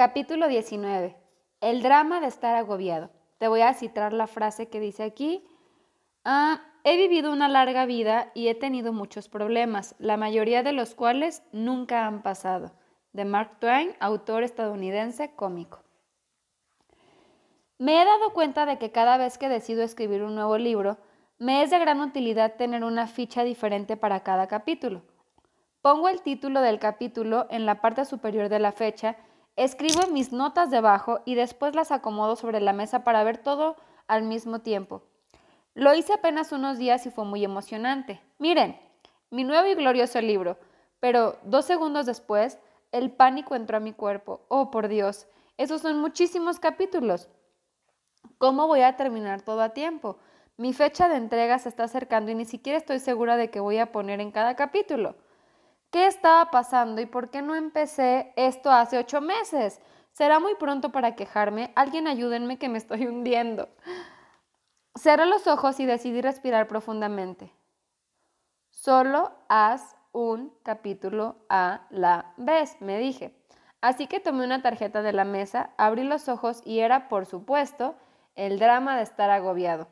Capítulo 19. El drama de estar agobiado. Te voy a citar la frase que dice aquí. Ah, he vivido una larga vida y he tenido muchos problemas, la mayoría de los cuales nunca han pasado. De Mark Twain, autor estadounidense cómico. Me he dado cuenta de que cada vez que decido escribir un nuevo libro, me es de gran utilidad tener una ficha diferente para cada capítulo. Pongo el título del capítulo en la parte superior de la fecha, escribo mis notas debajo y después las acomodo sobre la mesa para ver todo al mismo tiempo. Lo hice apenas unos días y fue muy emocionante. Miren, mi nuevo y glorioso libro, pero dos segundos después, el pánico entró a mi cuerpo. Oh, por Dios, esos son muchísimos capítulos. ¿Cómo voy a terminar todo a tiempo? Mi fecha de entrega se está acercando y ni siquiera estoy segura de qué voy a poner en cada capítulo. ¿Qué estaba pasando y por qué no empecé esto hace ocho meses? Será muy pronto para quejarme. Alguien ayúdenme que me estoy hundiendo. Cerré los ojos y decidí respirar profundamente. Solo haz un capítulo a la vez, me dije. Así que tomé una tarjeta de la mesa, abrí los ojos y era, por supuesto, el drama de estar agobiado.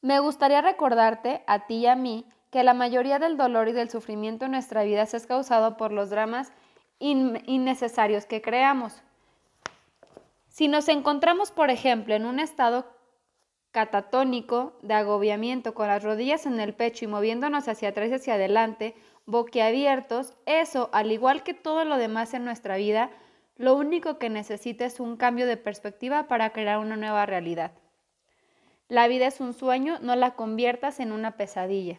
Me gustaría recordarte, a ti y a mí, que la mayoría del dolor y del sufrimiento en nuestra vida es causado por los dramas innecesarios que creamos. Si nos encontramos, por ejemplo, en un estado catatónico de agobiamiento con las rodillas en el pecho y moviéndonos hacia atrás y hacia adelante, boquiabiertos, eso, al igual que todo lo demás en nuestra vida, lo único que necesita es un cambio de perspectiva para crear una nueva realidad. La vida es un sueño, no la conviertas en una pesadilla.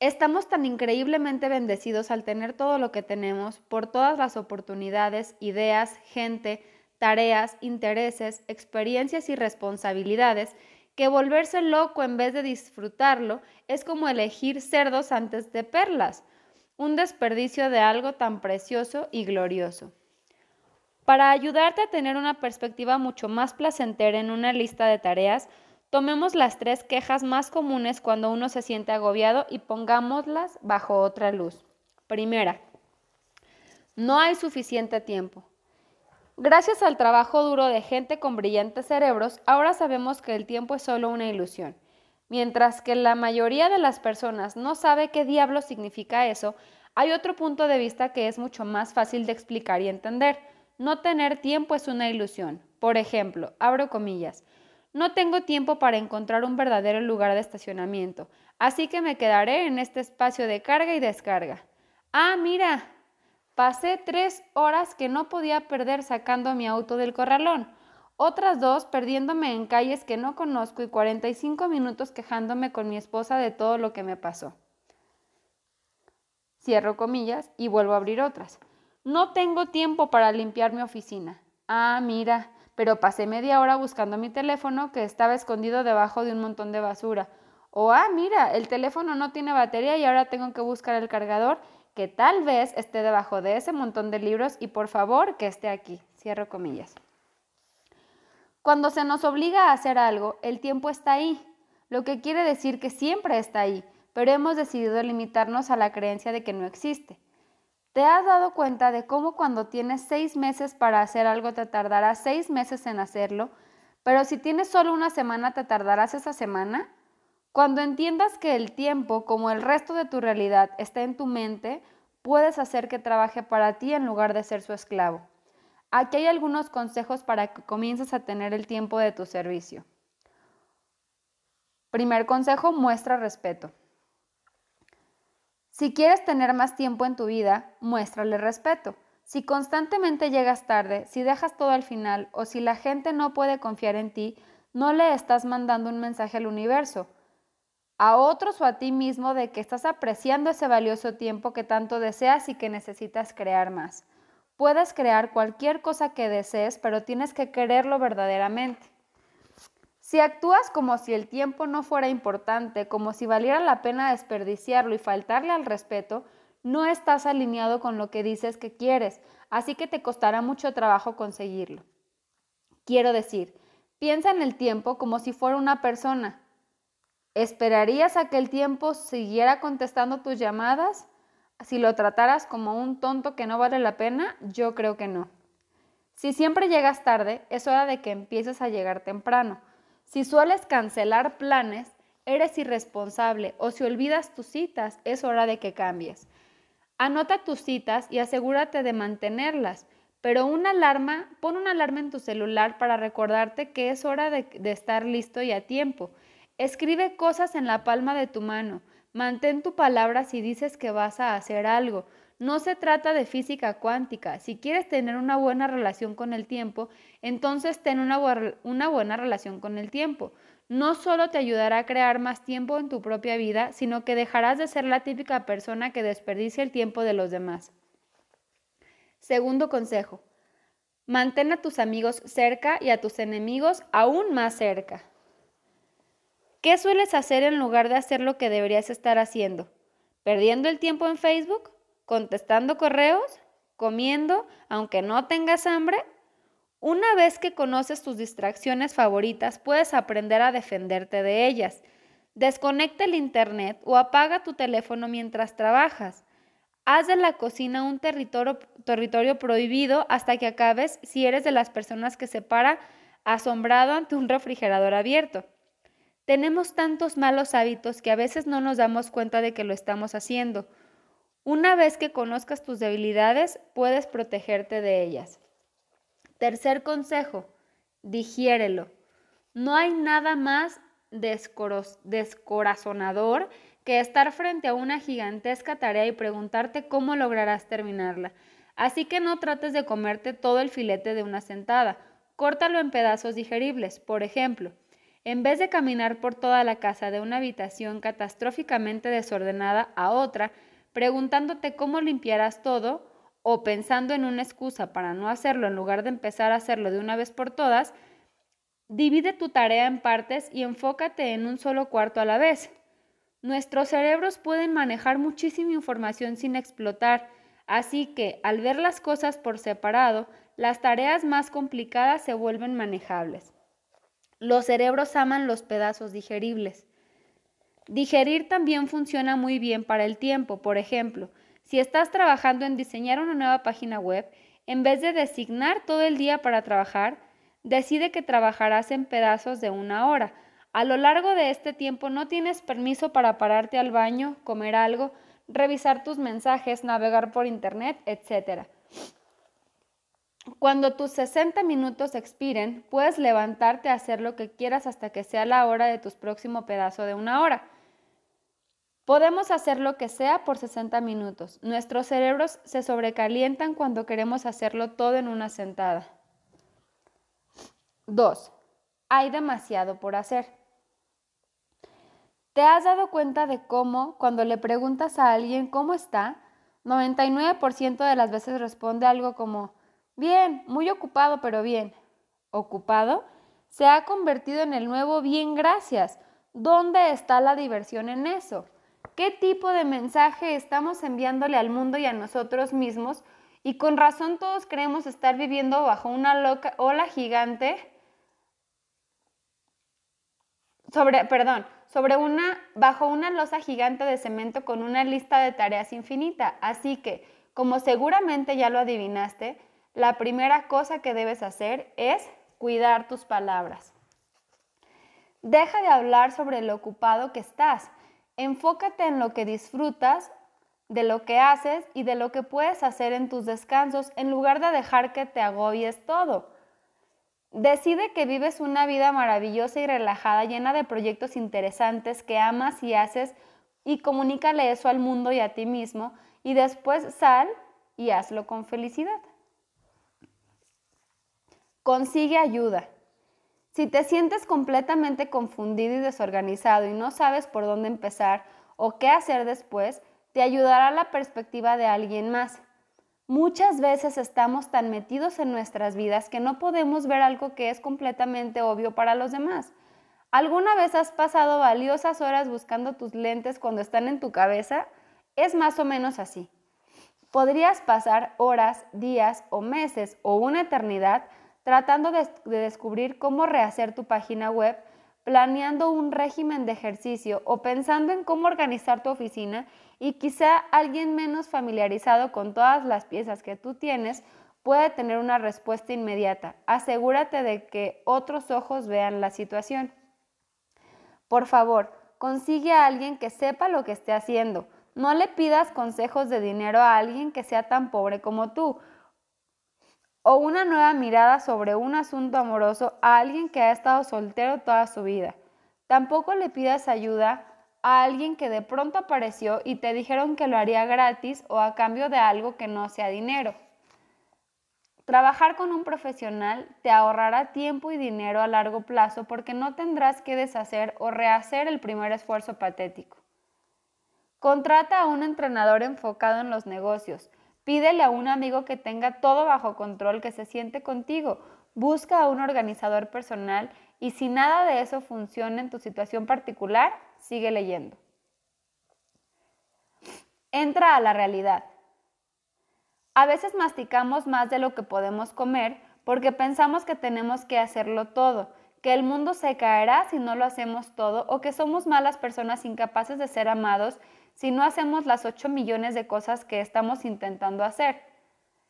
Estamos tan increíblemente bendecidos al tener todo lo que tenemos, por todas las oportunidades, ideas, gente, tareas, intereses, experiencias y responsabilidades, que volverse loco en vez de disfrutarlo es como elegir cerdos antes de perlas un desperdicio de algo tan precioso y glorioso. Para ayudarte a tener una perspectiva mucho más placentera en una lista de tareas, tomemos las tres quejas más comunes cuando uno se siente agobiado y pongámoslas bajo otra luz. Primera, no hay suficiente tiempo. Gracias al trabajo duro de gente con brillantes cerebros, ahora sabemos que el tiempo es solo una ilusión. Mientras que la mayoría de las personas no sabe qué diablo significa eso, hay otro punto de vista que es mucho más fácil de explicar y entender. No tener tiempo es una ilusión. Por ejemplo, abro comillas, no tengo tiempo para encontrar un verdadero lugar de estacionamiento, así que me quedaré en este espacio de carga y descarga. Ah, mira, pasé tres horas que no podía perder sacando mi auto del corralón otras dos perdiéndome en calles que no conozco y 45 minutos quejándome con mi esposa de todo lo que me pasó. Cierro comillas y vuelvo a abrir otras. No tengo tiempo para limpiar mi oficina. Ah, mira, pero pasé media hora buscando mi teléfono que estaba escondido debajo de un montón de basura. O ah, mira, el teléfono no tiene batería y ahora tengo que buscar el cargador que tal vez esté debajo de ese montón de libros y por favor que esté aquí. Cierro comillas. Cuando se nos obliga a hacer algo, el tiempo está ahí, lo que quiere decir que siempre está ahí, pero hemos decidido limitarnos a la creencia de que no existe. ¿Te has dado cuenta de cómo cuando tienes seis meses para hacer algo te tardará seis meses en hacerlo, pero si tienes solo una semana te tardarás esa semana? Cuando entiendas que el tiempo, como el resto de tu realidad, está en tu mente, puedes hacer que trabaje para ti en lugar de ser su esclavo. Aquí hay algunos consejos para que comiences a tener el tiempo de tu servicio. Primer consejo, muestra respeto. Si quieres tener más tiempo en tu vida, muéstrale respeto. Si constantemente llegas tarde, si dejas todo al final o si la gente no puede confiar en ti, no le estás mandando un mensaje al universo, a otros o a ti mismo de que estás apreciando ese valioso tiempo que tanto deseas y que necesitas crear más. Puedes crear cualquier cosa que desees, pero tienes que quererlo verdaderamente. Si actúas como si el tiempo no fuera importante, como si valiera la pena desperdiciarlo y faltarle al respeto, no estás alineado con lo que dices que quieres, así que te costará mucho trabajo conseguirlo. Quiero decir, piensa en el tiempo como si fuera una persona. ¿Esperarías a que el tiempo siguiera contestando tus llamadas? si lo trataras como un tonto que no vale la pena, yo creo que no. Si siempre llegas tarde, es hora de que empieces a llegar temprano. Si sueles cancelar planes, eres irresponsable o si olvidas tus citas, es hora de que cambies. Anota tus citas y asegúrate de mantenerlas, pero una alarma, pon una alarma en tu celular para recordarte que es hora de, de estar listo y a tiempo. Escribe cosas en la palma de tu mano. Mantén tu palabra si dices que vas a hacer algo. No se trata de física cuántica. Si quieres tener una buena relación con el tiempo, entonces ten una, buena relación con el tiempo. No solo te ayudará a crear más tiempo en tu propia vida, sino que dejarás de ser la típica persona que desperdicia el tiempo de los demás. Segundo consejo. Mantén a tus amigos cerca y a tus enemigos aún más cerca. ¿Qué sueles hacer en lugar de hacer lo que deberías estar haciendo? ¿Perdiendo el tiempo en Facebook? ¿Contestando correos? ¿Comiendo aunque no tengas hambre? Una vez que conoces tus distracciones favoritas, puedes aprender a defenderte de ellas. Desconecta el Internet o apaga tu teléfono mientras trabajas. Haz de la cocina un territorio, territorio prohibido hasta que acabes si eres de las personas que se para asombrado ante un refrigerador abierto. Tenemos tantos malos hábitos que a veces no nos damos cuenta de que lo estamos haciendo. Una vez que conozcas tus debilidades, puedes protegerte de ellas. Tercer consejo, digiérelo. No hay nada más descorazonador que estar frente a una gigantesca tarea y preguntarte cómo lograrás terminarla. Así que no trates de comerte todo el filete de una sentada. Córtalo en pedazos digeribles. Por ejemplo, en vez de caminar por toda la casa de una habitación catastróficamente desordenada a otra, preguntándote cómo limpiarás todo o pensando en una excusa para no hacerlo en lugar de empezar a hacerlo de una vez por todas, divide tu tarea en partes y enfócate en un solo cuarto a la vez. Nuestros cerebros pueden manejar muchísima información sin explotar, así que al ver las cosas por separado, las tareas más complicadas se vuelven manejables. Los cerebros aman los pedazos digeribles. Digerir también funciona muy bien para el tiempo. Por ejemplo, si estás trabajando en diseñar una nueva página web, en vez de designar todo el día para trabajar, decide que trabajarás en pedazos de una hora. A lo largo de este tiempo no tienes permiso para pararte al baño, comer algo, revisar tus mensajes, navegar por internet, etc. Cuando tus 60 minutos expiren, puedes levantarte a hacer lo que quieras hasta que sea la hora de tu próximo pedazo de una hora. Podemos hacer lo que sea por 60 minutos. Nuestros cerebros se sobrecalientan cuando queremos hacerlo todo en una sentada. 2. Hay demasiado por hacer. ¿Te has dado cuenta de cómo, cuando le preguntas a alguien cómo está, 99% de las veces responde algo como, Bien, muy ocupado, pero bien. ¿Ocupado? Se ha convertido en el nuevo bien, gracias. ¿Dónde está la diversión en eso? ¿Qué tipo de mensaje estamos enviándole al mundo y a nosotros mismos? Y con razón todos creemos estar viviendo bajo una loca, ola gigante sobre, perdón, sobre una, bajo una losa gigante de cemento con una lista de tareas infinita. Así que, como seguramente ya lo adivinaste, la primera cosa que debes hacer es cuidar tus palabras. Deja de hablar sobre lo ocupado que estás. Enfócate en lo que disfrutas, de lo que haces y de lo que puedes hacer en tus descansos en lugar de dejar que te agobies todo. Decide que vives una vida maravillosa y relajada llena de proyectos interesantes que amas y haces y comunícale eso al mundo y a ti mismo y después sal y hazlo con felicidad. Consigue ayuda. Si te sientes completamente confundido y desorganizado y no sabes por dónde empezar o qué hacer después, te ayudará la perspectiva de alguien más. Muchas veces estamos tan metidos en nuestras vidas que no podemos ver algo que es completamente obvio para los demás. ¿Alguna vez has pasado valiosas horas buscando tus lentes cuando están en tu cabeza? Es más o menos así. Podrías pasar horas, días o meses o una eternidad tratando de, descubrir cómo rehacer tu página web, planeando un régimen de ejercicio o pensando en cómo organizar tu oficina y quizá alguien menos familiarizado con todas las piezas que tú tienes puede tener una respuesta inmediata. Asegúrate de que otros ojos vean la situación. Por favor, consigue a alguien que sepa lo que esté haciendo. No le pidas consejos de dinero a alguien que sea tan pobre como tú. O una nueva mirada sobre un asunto amoroso a alguien que ha estado soltero toda su vida. Tampoco le pidas ayuda a alguien que de pronto apareció y te dijeron que lo haría gratis o a cambio de algo que no sea dinero. Trabajar con un profesional te ahorrará tiempo y dinero a largo plazo porque no tendrás que deshacer o rehacer el primer esfuerzo patético. Contrata a un entrenador enfocado en los negocios. Pídele a un amigo que tenga todo bajo control, que se siente contigo. Busca a un organizador personal y si nada de eso funciona en tu situación particular, sigue leyendo. Entra a la realidad. A veces masticamos más de lo que podemos comer porque pensamos que tenemos que hacerlo todo, que el mundo se caerá si no lo hacemos todo o que somos malas personas incapaces de ser amados si no hacemos las 8 millones de cosas que estamos intentando hacer.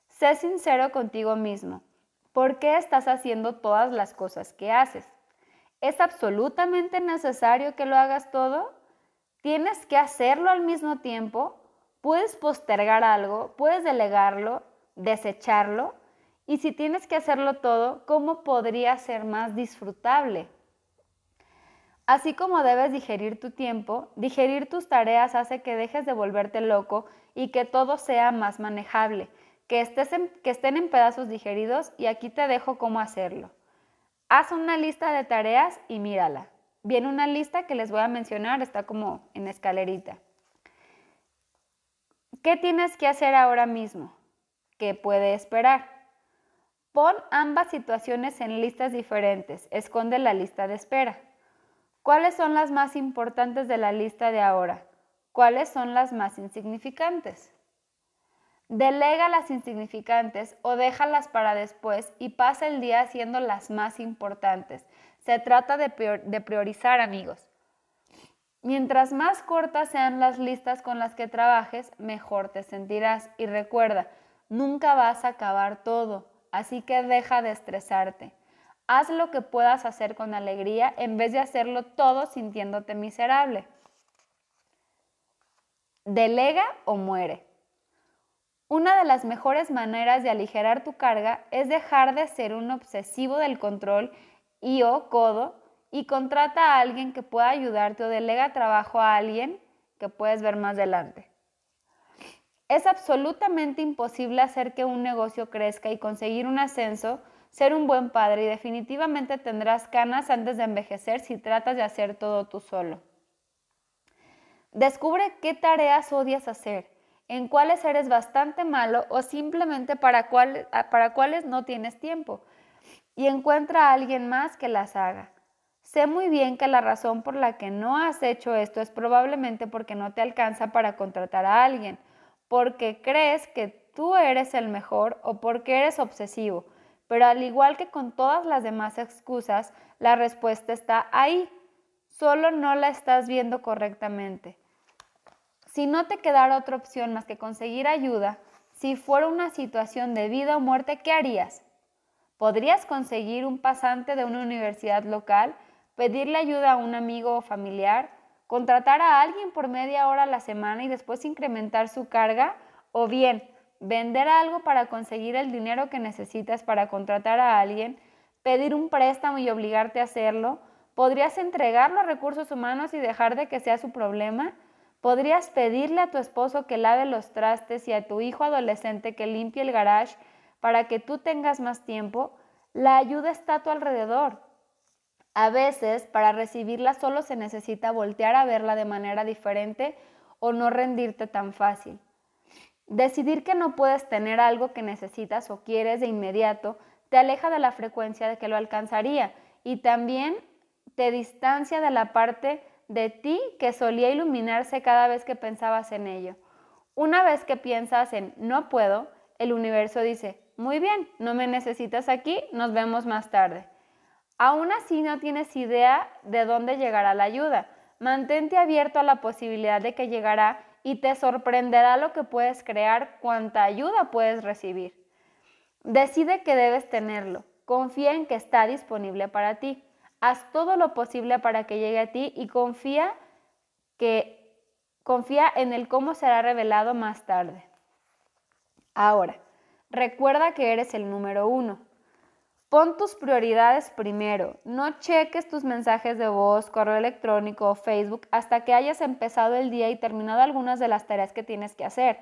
Sé sincero contigo mismo. ¿Por qué estás haciendo todas las cosas que haces? ¿Es absolutamente necesario que lo hagas todo? ¿Tienes que hacerlo al mismo tiempo? Puedes postergar algo, puedes delegarlo, desecharlo y si tienes que hacerlo todo, ¿cómo podría ser más disfrutable? Así como debes digerir tu tiempo, digerir tus tareas hace que dejes de volverte loco y que todo sea más manejable, que, estés que estén en pedazos digeridos y aquí te dejo cómo hacerlo. Haz una lista de tareas y mírala. Viene una lista que les voy a mencionar, está como en escalerita. ¿Qué tienes que hacer ahora mismo? ¿Qué puede esperar? Pon ambas situaciones en listas diferentes. Esconde la lista de espera. ¿Cuáles son las más importantes de la lista de ahora? ¿Cuáles son las más insignificantes? Delega las insignificantes o déjalas para después y pasa el día haciendo las más importantes. Se trata de, priorizar, amigos. Mientras más cortas sean las listas con las que trabajes, mejor te sentirás. Y recuerda, nunca vas a acabar todo, así que deja de estresarte. Haz lo que puedas hacer con alegría en vez de hacerlo todo sintiéndote miserable. Delega o muere. Una de las mejores maneras de aligerar tu carga es dejar de ser un obsesivo del control y o codo y contrata a alguien que pueda ayudarte o delega trabajo a alguien que puedes ver más adelante. Es absolutamente imposible hacer que un negocio crezca y conseguir un ascenso, ser un buen padre y definitivamente tendrás canas antes de envejecer si tratas de hacer todo tú solo. Descubre qué tareas odias hacer, en cuáles eres bastante malo o simplemente para, para cuáles no tienes tiempo y encuentra a alguien más que las haga. Sé muy bien que la razón por la que no has hecho esto es probablemente porque no te alcanza para contratar a alguien, porque crees que tú eres el mejor o porque eres obsesivo. Pero al igual que con todas las demás excusas, la respuesta está ahí. Solo no la estás viendo correctamente. Si no te quedara otra opción más que conseguir ayuda, si fuera una situación de vida o muerte, ¿qué harías? ¿Podrías conseguir un pasante de una universidad local pedirle ayuda a un amigo o familiar, contratar a alguien por media hora a la semana y después incrementar su carga, o bien vender algo para conseguir el dinero que necesitas para contratar a alguien, pedir un préstamo y obligarte a hacerlo, podrías entregarlo a recursos humanos y dejar de que sea su problema, podrías pedirle a tu esposo que lave los trastes y a tu hijo adolescente que limpie el garage para que tú tengas más tiempo, la ayuda está a tu alrededor. A veces, para recibirla solo se necesita voltear a verla de manera diferente o no rendirte tan fácil. Decidir que no puedes tener algo que necesitas o quieres de inmediato te aleja de la frecuencia de que lo alcanzaría y también te distancia de la parte de ti que solía iluminarse cada vez que pensabas en ello. Una vez que piensas en no puedo, el universo dice, muy bien, no me necesitas aquí, nos vemos más tarde. Aún así no tienes idea de dónde llegará la ayuda. Mantente abierto a la posibilidad de que llegará y te sorprenderá lo que puedes crear, cuánta ayuda puedes recibir. Decide que debes tenerlo. Confía en que está disponible para ti. Haz todo lo posible para que llegue a ti y confía que confía en el cómo será revelado más tarde. Ahora, recuerda que eres el número uno. Pon tus prioridades primero. No cheques tus mensajes de voz, correo electrónico o Facebook hasta que hayas empezado el día y terminado algunas de las tareas que tienes que hacer.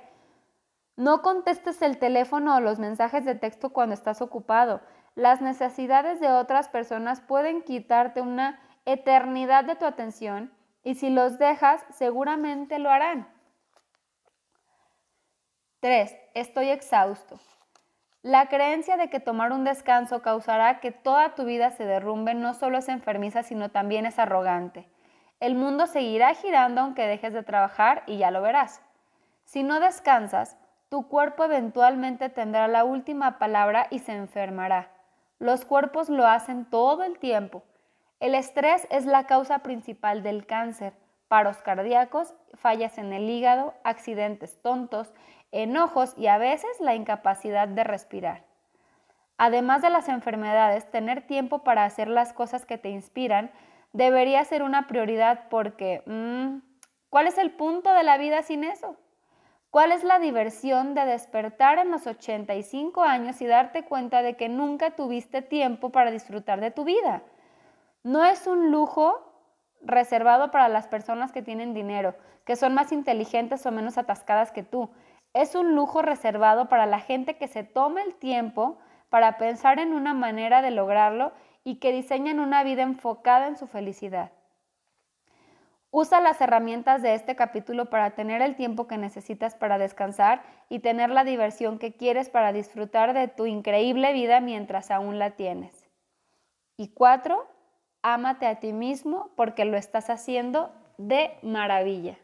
No contestes el teléfono o los mensajes de texto cuando estás ocupado. Las necesidades de otras personas pueden quitarte una eternidad de tu atención y si los dejas, seguramente lo harán. 3. Estoy exhausto. La creencia de que tomar un descanso causará que toda tu vida se derrumbe no solo es enfermiza, sino también es arrogante. El mundo seguirá girando aunque dejes de trabajar y ya lo verás. Si no descansas, tu cuerpo eventualmente tendrá la última palabra y se enfermará. Los cuerpos lo hacen todo el tiempo. El estrés es la causa principal del cáncer, paros cardíacos, fallas en el hígado, accidentes tontos, enojos y a veces la incapacidad de respirar. Además de las enfermedades, tener tiempo para hacer las cosas que te inspiran debería ser una prioridad porque, mm, ¿cuál es el punto de la vida sin eso? ¿Cuál es la diversión de despertar en los 85 años y darte cuenta de que nunca tuviste tiempo para disfrutar de tu vida? No es un lujo reservado para las personas que tienen dinero, que son más inteligentes o menos atascadas que tú. Es un lujo reservado para la gente que se toma el tiempo para pensar en una manera de lograrlo y que diseñan una vida enfocada en su felicidad. Usa las herramientas de este capítulo para tener el tiempo que necesitas para descansar y tener la diversión que quieres para disfrutar de tu increíble vida mientras aún la tienes. Y cuatro, ámate a ti mismo porque lo estás haciendo de maravilla.